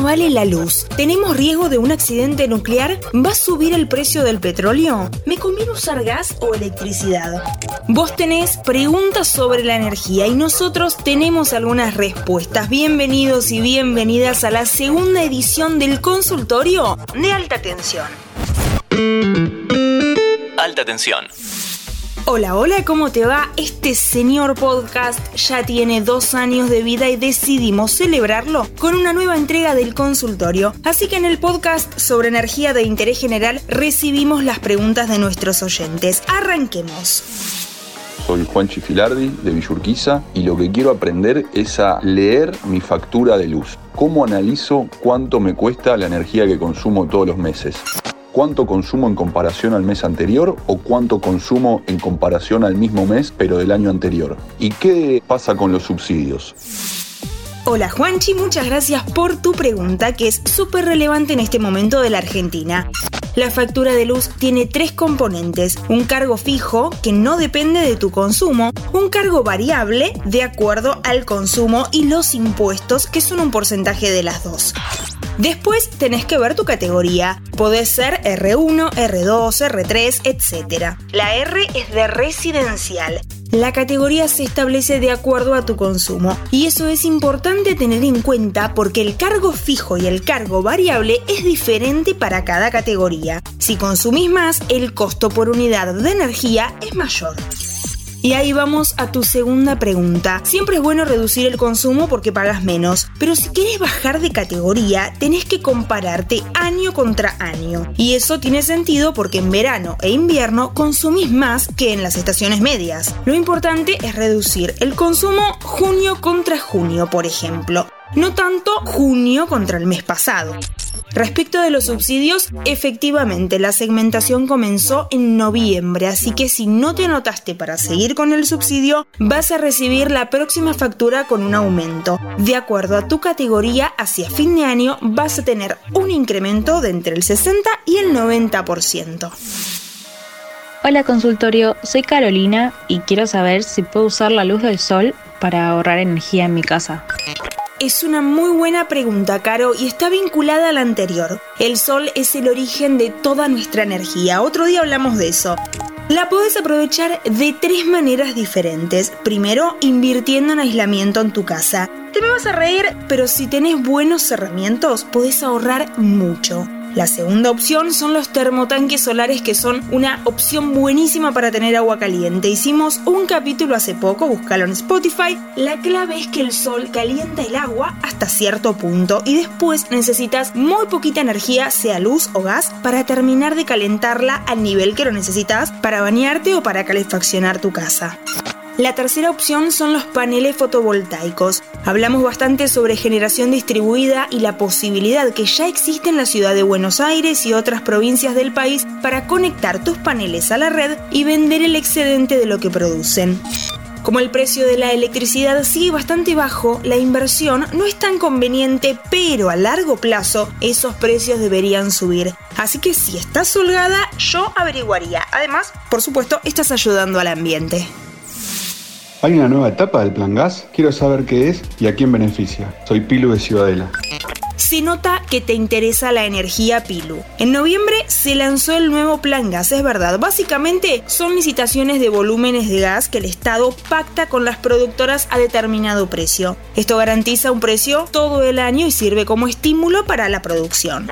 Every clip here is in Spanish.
¿Cuánto vale la luz? ¿Tenemos riesgo de un accidente nuclear? ¿Va a subir el precio del petróleo? ¿Me conviene usar gas o electricidad? Vos tenés preguntas sobre la energía y nosotros tenemos algunas respuestas. Bienvenidos y bienvenidas a la segunda edición del consultorio de alta tensión. Alta tensión. Hola, hola, ¿cómo te va? Este señor podcast ya tiene dos años de vida y decidimos celebrarlo con una nueva entrega del consultorio. Así que en el podcast sobre energía de interés general recibimos las preguntas de nuestros oyentes. Arranquemos. Soy Juan Chifilardi de Villurquiza y lo que quiero aprender es a leer mi factura de luz. ¿Cómo analizo cuánto me cuesta la energía que consumo todos los meses? Cuánto consumo en comparación al mes anterior o cuánto consumo en comparación al mismo mes pero del año anterior. ¿Y qué pasa con los subsidios? Hola Juanchi, muchas gracias por tu pregunta que es súper relevante en este momento de la Argentina. La factura de luz tiene tres componentes, un cargo fijo que no depende de tu consumo, un cargo variable de acuerdo al consumo y los impuestos que son un porcentaje de las dos. Después tenés que ver tu categoría. Podés ser R1, R2, R3, etc. La R es de residencial. La categoría se establece de acuerdo a tu consumo y eso es importante tener en cuenta porque el cargo fijo y el cargo variable es diferente para cada categoría. Si consumís más, el costo por unidad de energía es mayor. Y ahí vamos a tu segunda pregunta. Siempre es bueno reducir el consumo porque pagas menos, pero si quieres bajar de categoría, tenés que compararte año contra año. Y eso tiene sentido porque en verano e invierno consumís más que en las estaciones medias. Lo importante es reducir el consumo junio contra junio, por ejemplo. No tanto junio contra el mes pasado. Respecto de los subsidios, efectivamente la segmentación comenzó en noviembre, así que si no te anotaste para seguir con el subsidio, vas a recibir la próxima factura con un aumento. De acuerdo a tu categoría, hacia fin de año vas a tener un incremento de entre el 60 y el 90%. Hola consultorio, soy Carolina y quiero saber si puedo usar la luz del sol para ahorrar energía en mi casa. Es una muy buena pregunta, Caro, y está vinculada a la anterior. El sol es el origen de toda nuestra energía. Otro día hablamos de eso. La puedes aprovechar de tres maneras diferentes. Primero, invirtiendo en aislamiento en tu casa. Te me vas a reír, pero si tenés buenos cerramientos, podés ahorrar mucho. La segunda opción son los termotanques solares que son una opción buenísima para tener agua caliente. Hicimos un capítulo hace poco, búscalo en Spotify. La clave es que el sol calienta el agua hasta cierto punto y después necesitas muy poquita energía, sea luz o gas, para terminar de calentarla al nivel que lo necesitas para bañarte o para calefaccionar tu casa. La tercera opción son los paneles fotovoltaicos. Hablamos bastante sobre generación distribuida y la posibilidad que ya existe en la ciudad de Buenos Aires y otras provincias del país para conectar tus paneles a la red y vender el excedente de lo que producen. Como el precio de la electricidad sigue bastante bajo, la inversión no es tan conveniente, pero a largo plazo esos precios deberían subir. Así que si estás holgada, yo averiguaría. Además, por supuesto, estás ayudando al ambiente. ¿Hay una nueva etapa del Plan Gas? Quiero saber qué es y a quién beneficia. Soy Pilu de Ciudadela. Se nota que te interesa la energía Pilu. En noviembre se lanzó el nuevo Plan Gas, es verdad. Básicamente son licitaciones de volúmenes de gas que el Estado pacta con las productoras a determinado precio. Esto garantiza un precio todo el año y sirve como estímulo para la producción.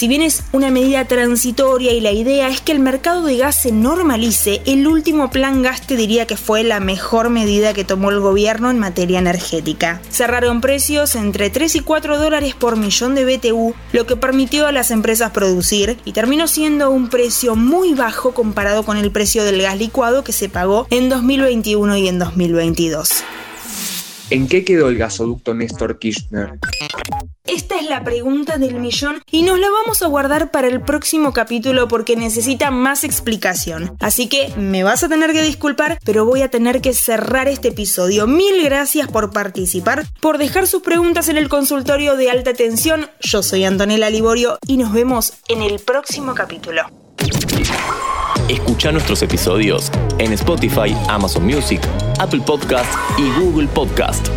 Si bien es una medida transitoria y la idea es que el mercado de gas se normalice, el último plan gas te diría que fue la mejor medida que tomó el gobierno en materia energética. Cerraron precios entre 3 y 4 dólares por millón de BTU, lo que permitió a las empresas producir y terminó siendo un precio muy bajo comparado con el precio del gas licuado que se pagó en 2021 y en 2022. ¿En qué quedó el gasoducto Néstor Kirchner? La pregunta del millón y nos la vamos a guardar para el próximo capítulo porque necesita más explicación. Así que me vas a tener que disculpar, pero voy a tener que cerrar este episodio. Mil gracias por participar, por dejar sus preguntas en el consultorio de alta tensión. Yo soy Antonella Liborio y nos vemos en el próximo capítulo. Escucha nuestros episodios en Spotify, Amazon Music, Apple Podcast y Google Podcast.